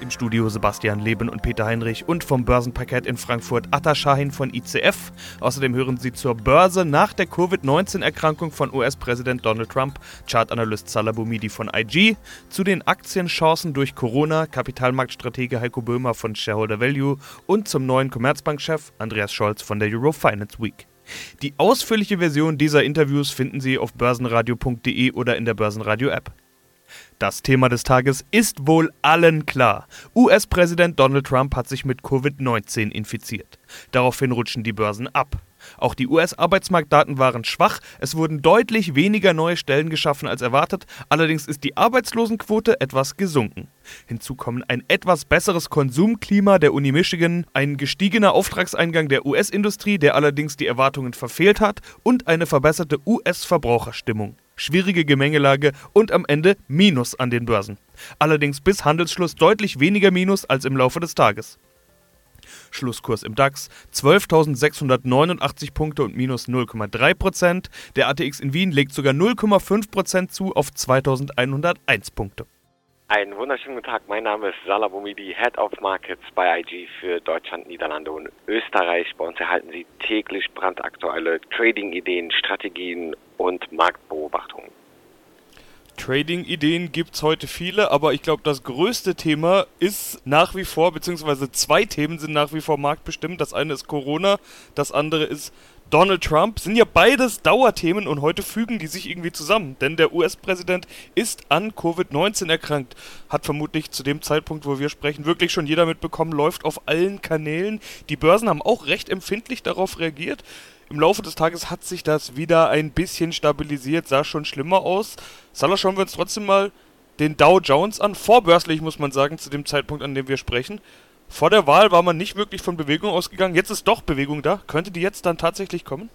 Im Studio Sebastian Leben und Peter Heinrich und vom Börsenparkett in Frankfurt Atta Shahin von ICF. Außerdem hören Sie zur Börse nach der Covid-19-Erkrankung von US-Präsident Donald Trump, Chartanalyst Salah Boumidi von IG, zu den Aktienchancen durch Corona, Kapitalmarktstratege Heiko Böhmer von Shareholder Value und zum neuen Commerzbankchef Andreas Scholz von der Eurofinance Week. Die ausführliche Version dieser Interviews finden Sie auf börsenradio.de oder in der Börsenradio-App. Das Thema des Tages ist wohl allen klar. US-Präsident Donald Trump hat sich mit Covid-19 infiziert. Daraufhin rutschen die Börsen ab. Auch die US-Arbeitsmarktdaten waren schwach, es wurden deutlich weniger neue Stellen geschaffen als erwartet, allerdings ist die Arbeitslosenquote etwas gesunken. Hinzu kommen ein etwas besseres Konsumklima der Uni Michigan, ein gestiegener Auftragseingang der US-Industrie, der allerdings die Erwartungen verfehlt hat, und eine verbesserte US-Verbraucherstimmung schwierige Gemengelage und am Ende Minus an den Börsen. Allerdings bis Handelsschluss deutlich weniger Minus als im Laufe des Tages. Schlusskurs im DAX 12.689 Punkte und minus 0,3%. Der ATX in Wien legt sogar 0,5% zu auf 2.101 Punkte. Einen wunderschönen guten Tag, mein Name ist Salah Boumidi, Head of Markets bei IG für Deutschland, Niederlande und Österreich. Bei uns erhalten Sie täglich brandaktuelle Trading-Ideen, Strategien und Marktbeobachtungen. Trading-Ideen gibt es heute viele, aber ich glaube, das größte Thema ist nach wie vor, beziehungsweise zwei Themen sind nach wie vor marktbestimmt. Das eine ist Corona, das andere ist Donald Trump sind ja beides Dauerthemen und heute fügen die sich irgendwie zusammen. Denn der US-Präsident ist an Covid-19 erkrankt. Hat vermutlich zu dem Zeitpunkt, wo wir sprechen, wirklich schon jeder mitbekommen, läuft auf allen Kanälen. Die Börsen haben auch recht empfindlich darauf reagiert. Im Laufe des Tages hat sich das wieder ein bisschen stabilisiert, sah schon schlimmer aus. Salah, schauen wir uns trotzdem mal den Dow Jones an. Vorbörslich muss man sagen, zu dem Zeitpunkt, an dem wir sprechen. Vor der Wahl war man nicht wirklich von Bewegung ausgegangen. Jetzt ist doch Bewegung da. Könnte die jetzt dann tatsächlich kommen?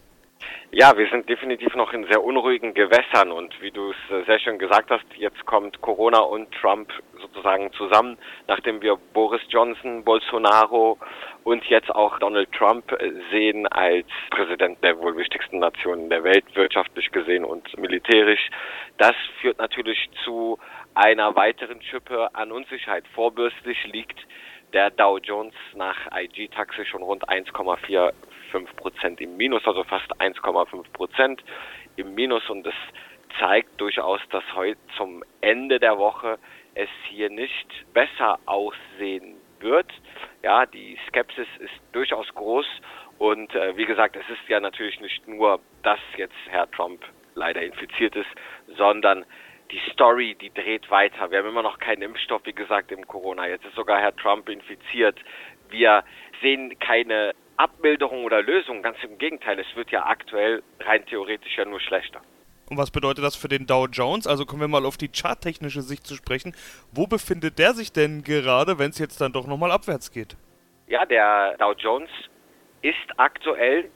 Ja, wir sind definitiv noch in sehr unruhigen Gewässern und wie du es äh, sehr schön gesagt hast, jetzt kommt Corona und Trump sozusagen zusammen, nachdem wir Boris Johnson, Bolsonaro und jetzt auch Donald Trump äh, sehen als Präsident der wohl wichtigsten Nationen der Welt, wirtschaftlich gesehen und militärisch. Das führt natürlich zu einer weiteren Schippe an Unsicherheit. Vorbürstlich liegt der Dow Jones nach IG-Taxe schon rund 1,45 Prozent im Minus, also fast 1,5 Prozent im Minus und das zeigt durchaus, dass heute zum Ende der Woche es hier nicht besser aussehen wird. Ja, die Skepsis ist durchaus groß und äh, wie gesagt, es ist ja natürlich nicht nur, dass jetzt Herr Trump leider infiziert ist, sondern die Story, die dreht weiter. Wir haben immer noch keinen Impfstoff, wie gesagt, im Corona. Jetzt ist sogar Herr Trump infiziert. Wir sehen keine Abmilderung oder Lösung. Ganz im Gegenteil, es wird ja aktuell rein theoretisch ja nur schlechter. Und was bedeutet das für den Dow Jones? Also kommen wir mal auf die charttechnische Sicht zu sprechen. Wo befindet der sich denn gerade, wenn es jetzt dann doch nochmal abwärts geht? Ja, der Dow Jones ist aktuell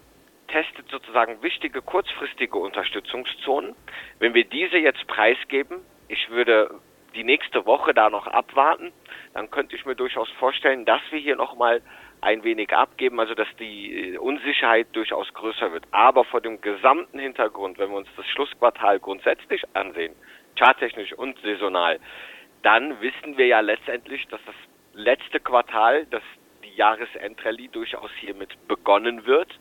testet sozusagen wichtige kurzfristige Unterstützungszonen. Wenn wir diese jetzt preisgeben, ich würde die nächste Woche da noch abwarten, dann könnte ich mir durchaus vorstellen, dass wir hier nochmal ein wenig abgeben, also dass die Unsicherheit durchaus größer wird. Aber vor dem gesamten Hintergrund, wenn wir uns das Schlussquartal grundsätzlich ansehen, charttechnisch und saisonal, dann wissen wir ja letztendlich, dass das letzte Quartal, dass die Jahresendrallye durchaus hiermit begonnen wird.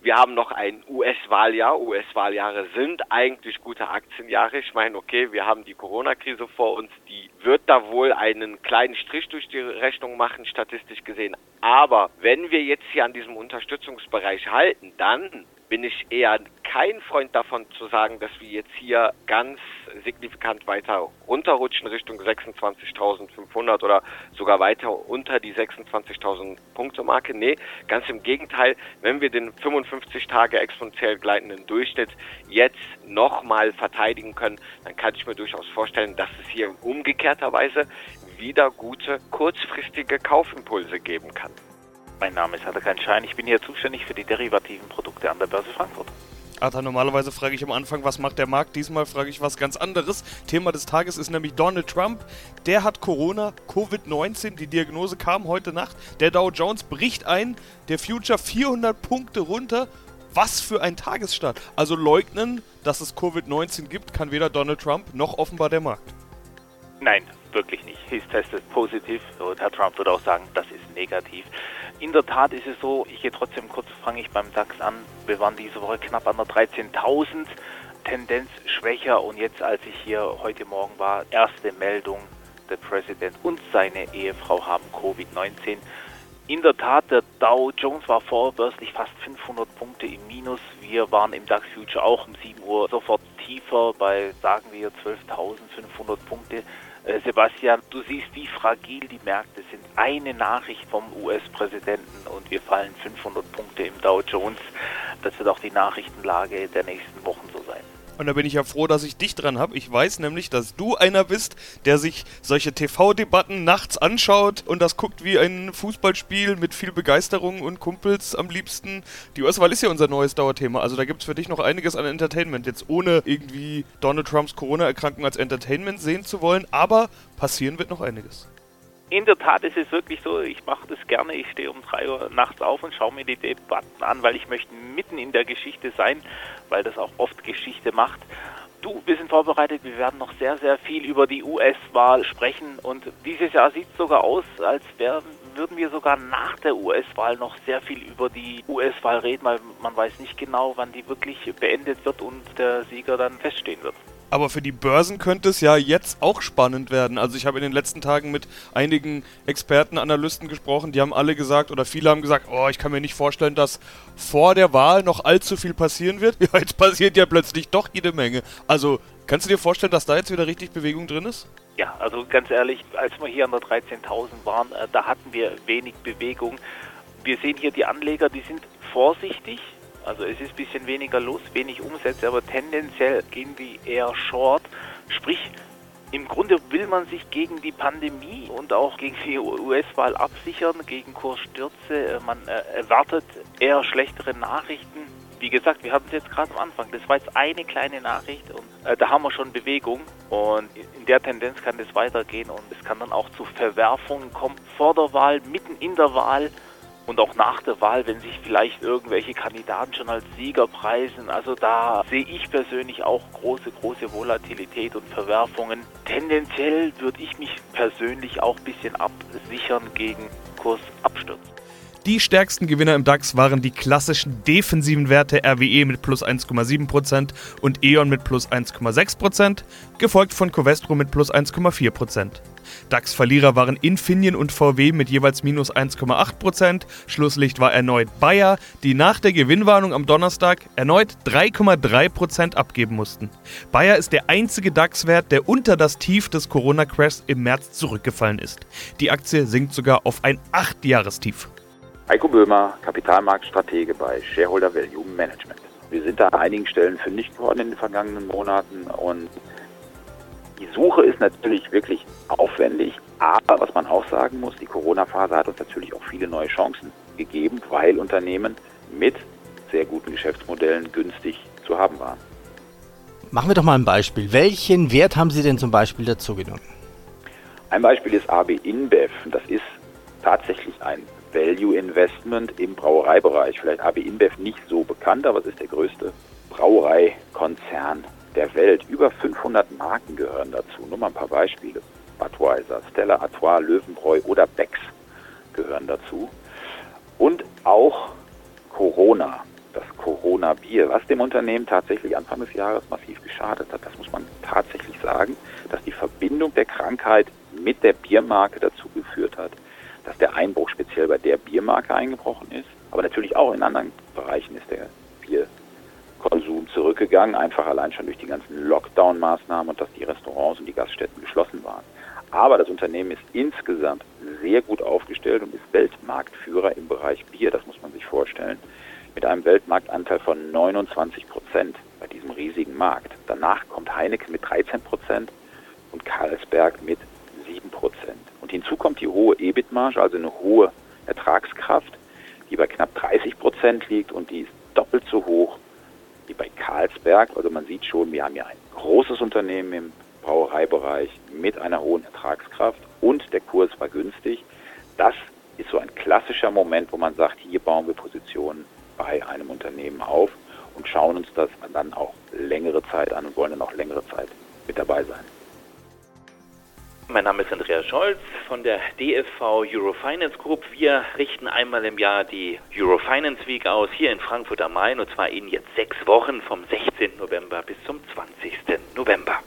Wir haben noch ein US-Wahljahr. US-Wahljahre sind eigentlich gute Aktienjahre. Ich meine, okay, wir haben die Corona-Krise vor uns. Die wird da wohl einen kleinen Strich durch die Rechnung machen, statistisch gesehen. Aber wenn wir jetzt hier an diesem Unterstützungsbereich halten, dann bin ich eher kein Freund davon zu sagen, dass wir jetzt hier ganz signifikant weiter runterrutschen Richtung 26.500 oder sogar weiter unter die 26.000 Punkte Marke. Nee, ganz im Gegenteil, wenn wir den 55 Tage exponentiell gleitenden Durchschnitt jetzt nochmal verteidigen können, dann kann ich mir durchaus vorstellen, dass es hier umgekehrterweise wieder gute kurzfristige Kaufimpulse geben kann. Mein Name ist Hadekan Schein, ich bin hier zuständig für die derivativen Produkte an der Börse Frankfurt. Arthur, normalerweise frage ich am Anfang, was macht der Markt? Diesmal frage ich was ganz anderes. Thema des Tages ist nämlich Donald Trump. Der hat Corona, Covid-19, die Diagnose kam heute Nacht. Der Dow Jones bricht ein, der Future 400 Punkte runter. Was für ein Tagesstart. Also leugnen, dass es Covid-19 gibt, kann weder Donald Trump noch offenbar der Markt. Nein, wirklich nicht. He's tested positiv und Herr Trump würde auch sagen, das ist negativ. In der Tat ist es so, ich gehe trotzdem kurz, fange ich beim DAX an. Wir waren diese Woche knapp an der 13.000, Tendenz schwächer und jetzt, als ich hier heute Morgen war, erste Meldung, der Präsident und seine Ehefrau haben Covid-19. In der Tat, der Dow Jones war vorbörslich fast 500 Punkte im wir waren im DAX Future auch um 7 Uhr sofort tiefer bei, sagen wir, 12.500 Punkte. Äh, Sebastian, du siehst, wie fragil die Märkte sind. Eine Nachricht vom US-Präsidenten und wir fallen 500 Punkte im Dow Jones. Das wird auch die Nachrichtenlage der nächsten Wochen. Und da bin ich ja froh, dass ich dich dran habe. Ich weiß nämlich, dass du einer bist, der sich solche TV-Debatten nachts anschaut und das guckt wie ein Fußballspiel mit viel Begeisterung und Kumpels am liebsten. Die US-Wahl ist ja unser neues Dauerthema. Also da gibt es für dich noch einiges an Entertainment. Jetzt ohne irgendwie Donald Trumps Corona-Erkrankung als Entertainment sehen zu wollen. Aber passieren wird noch einiges. In der Tat ist es wirklich so, ich mache das gerne. Ich stehe um 3 Uhr nachts auf und schaue mir die Debatten an, weil ich möchte mitten in der Geschichte sein, weil das auch oft Geschichte macht. Du, wir sind vorbereitet, wir werden noch sehr, sehr viel über die US-Wahl sprechen und dieses Jahr sieht es sogar aus, als wären, würden wir sogar nach der US-Wahl noch sehr viel über die US-Wahl reden, weil man weiß nicht genau, wann die wirklich beendet wird und der Sieger dann feststehen wird. Aber für die Börsen könnte es ja jetzt auch spannend werden. Also ich habe in den letzten Tagen mit einigen Experten, Analysten gesprochen, die haben alle gesagt oder viele haben gesagt, oh, ich kann mir nicht vorstellen, dass vor der Wahl noch allzu viel passieren wird. Ja, jetzt passiert ja plötzlich doch jede Menge. Also kannst du dir vorstellen, dass da jetzt wieder richtig Bewegung drin ist? Ja, also ganz ehrlich, als wir hier an der 13.000 waren, äh, da hatten wir wenig Bewegung. Wir sehen hier die Anleger, die sind vorsichtig, also es ist ein bisschen weniger los, wenig Umsätze, aber tendenziell gehen die eher short. Sprich, im Grunde will man sich gegen die Pandemie und auch gegen die US-Wahl absichern, gegen Kursstürze. Man äh, erwartet eher schlechtere Nachrichten. Wie gesagt, wir hatten es jetzt gerade am Anfang. Das war jetzt eine kleine Nachricht und äh, da haben wir schon Bewegung und in der Tendenz kann das weitergehen und es kann dann auch zu Verwerfungen kommen vor der Wahl, mitten in der Wahl und auch nach der Wahl, wenn sich vielleicht irgendwelche Kandidaten schon als Sieger preisen. Also da sehe ich persönlich auch große, große Volatilität und Verwerfungen. Tendenziell würde ich mich persönlich auch ein bisschen absichern gegen Kursabsturz. Die stärksten Gewinner im DAX waren die klassischen defensiven Werte RWE mit plus 1,7% und E.ON mit plus 1,6%, gefolgt von Covestro mit plus 1,4%. DAX-Verlierer waren Infineon und VW mit jeweils minus 1,8%. Schlusslicht war erneut Bayer, die nach der Gewinnwarnung am Donnerstag erneut 3,3% abgeben mussten. Bayer ist der einzige DAX-Wert, der unter das Tief des Corona-Crashs im März zurückgefallen ist. Die Aktie sinkt sogar auf ein 8-Jahrestief. Heiko Böhmer, Kapitalmarktstratege bei Shareholder Value Management. Wir sind da an einigen Stellen fündig geworden in den vergangenen Monaten und die Suche ist natürlich wirklich aufwendig, aber was man auch sagen muss, die Corona-Phase hat uns natürlich auch viele neue Chancen gegeben, weil Unternehmen mit sehr guten Geschäftsmodellen günstig zu haben waren. Machen wir doch mal ein Beispiel. Welchen Wert haben Sie denn zum Beispiel dazu genommen? Ein Beispiel ist AB InBev. Das ist tatsächlich ein Value Investment im Brauereibereich. Vielleicht AB InBev nicht so bekannt, aber es ist der größte Brauereikonzern der Welt. Über 500 Marken gehören dazu. Nur mal ein paar Beispiele. Budweiser, Stella Artois, Löwenbräu oder Becks gehören dazu. Und auch Corona, das Corona-Bier, was dem Unternehmen tatsächlich Anfang des Jahres massiv geschadet hat. Das muss man tatsächlich sagen, dass die Verbindung der Krankheit mit der Biermarke dazu geführt hat, dass der Einbruch speziell bei der Biermarke eingebrochen ist. Aber natürlich auch in anderen Bereichen ist der Bierkonsum zurückgegangen, einfach allein schon durch die ganzen Lockdown-Maßnahmen und dass die Restaurants und die Gaststätten geschlossen waren. Aber das Unternehmen ist insgesamt sehr gut aufgestellt und ist Weltmarktführer im Bereich Bier, das muss man sich vorstellen, mit einem Weltmarktanteil von 29 Prozent bei diesem riesigen Markt. Danach kommt Heineken mit 13 Prozent und Carlsberg mit 7 Prozent. Und hinzu kommt die hohe EBIT-Marge, also eine hohe Ertragskraft, die bei knapp 30 Prozent liegt und die ist doppelt so hoch wie bei Carlsberg. Also man sieht schon, wir haben ja ein großes Unternehmen im Brauereibereich mit einer hohen Ertragskraft und der Kurs war günstig. Das ist so ein klassischer Moment, wo man sagt, hier bauen wir Positionen bei einem Unternehmen auf und schauen uns das dann auch längere Zeit an und wollen dann auch längere Zeit mit dabei sein. Mein Name ist Andreas Scholz von der DFV Eurofinance Group. Wir richten einmal im Jahr die Eurofinance Week aus hier in Frankfurt am Main und zwar in jetzt sechs Wochen vom 16. November bis zum 20. November.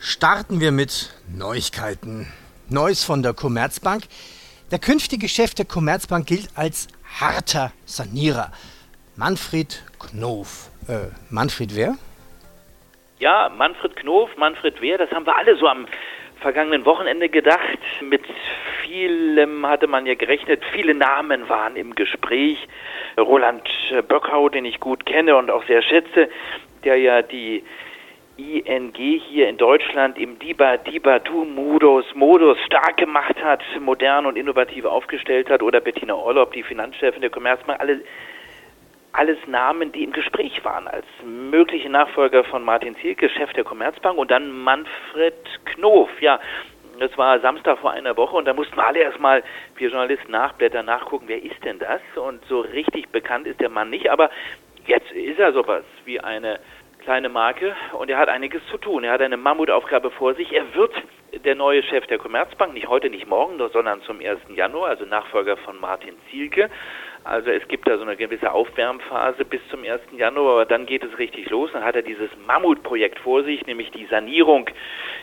Starten wir mit Neuigkeiten. Neues von der Commerzbank. Der künftige Chef der Commerzbank gilt als harter Sanierer. Manfred Knof. Äh, Manfred wer? Ja, Manfred Knof, Manfred Wehr, das haben wir alle so am vergangenen Wochenende gedacht. Mit vielem hatte man ja gerechnet. Viele Namen waren im Gespräch. Roland Böckau, den ich gut kenne und auch sehr schätze, der ja die ING hier in Deutschland im Diba Diba Du Modus Modus stark gemacht hat, modern und innovativ aufgestellt hat oder Bettina Orlob, die Finanzchefin der Commerzbank, alle alles Namen, die im Gespräch waren als mögliche Nachfolger von Martin Zielke, Chef der Commerzbank und dann Manfred Knof. Ja, das war Samstag vor einer Woche und da mussten wir alle erstmal, wir Journalisten, nachblättern, nachgucken, wer ist denn das? Und so richtig bekannt ist der Mann nicht, aber jetzt ist er sowas wie eine kleine Marke und er hat einiges zu tun. Er hat eine Mammutaufgabe vor sich. Er wird der neue Chef der Commerzbank, nicht heute, nicht morgen, sondern zum 1. Januar, also Nachfolger von Martin Zielke. Also es gibt da so eine gewisse Aufwärmphase bis zum 1. Januar, aber dann geht es richtig los. Dann hat er dieses Mammutprojekt vor sich, nämlich die Sanierung,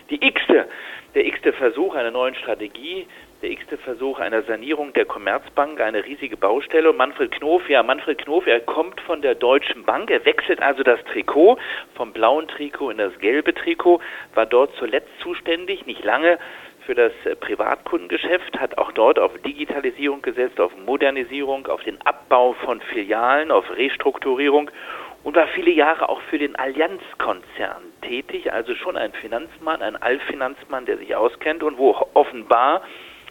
die x-te, der x-te Versuch einer neuen Strategie, der x-te Versuch einer Sanierung der Commerzbank, eine riesige Baustelle. Und Manfred Knof, ja, Manfred Knof, er kommt von der Deutschen Bank, er wechselt also das Trikot vom blauen Trikot in das gelbe Trikot, war dort zuletzt zuständig, nicht lange, für das Privatkundengeschäft, hat auch dort auf Digitalisierung gesetzt, auf Modernisierung, auf den Abbau von Filialen, auf Restrukturierung und war viele Jahre auch für den Allianzkonzern tätig, also schon ein Finanzmann, ein Allfinanzmann, der sich auskennt und wo offenbar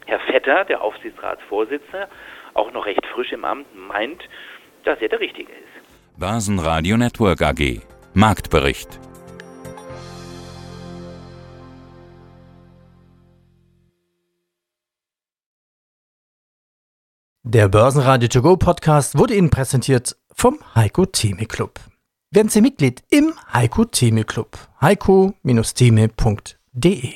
Herr Vetter, der Aufsichtsratsvorsitzende, auch noch recht frisch im Amt, meint, dass er der Richtige ist. Börsenradio Network AG Marktbericht Der Börsenradio To Go Podcast wurde Ihnen präsentiert vom Heiko Theme Club. Werden Sie Mitglied im Heiko Theme Club. heiko-theme.de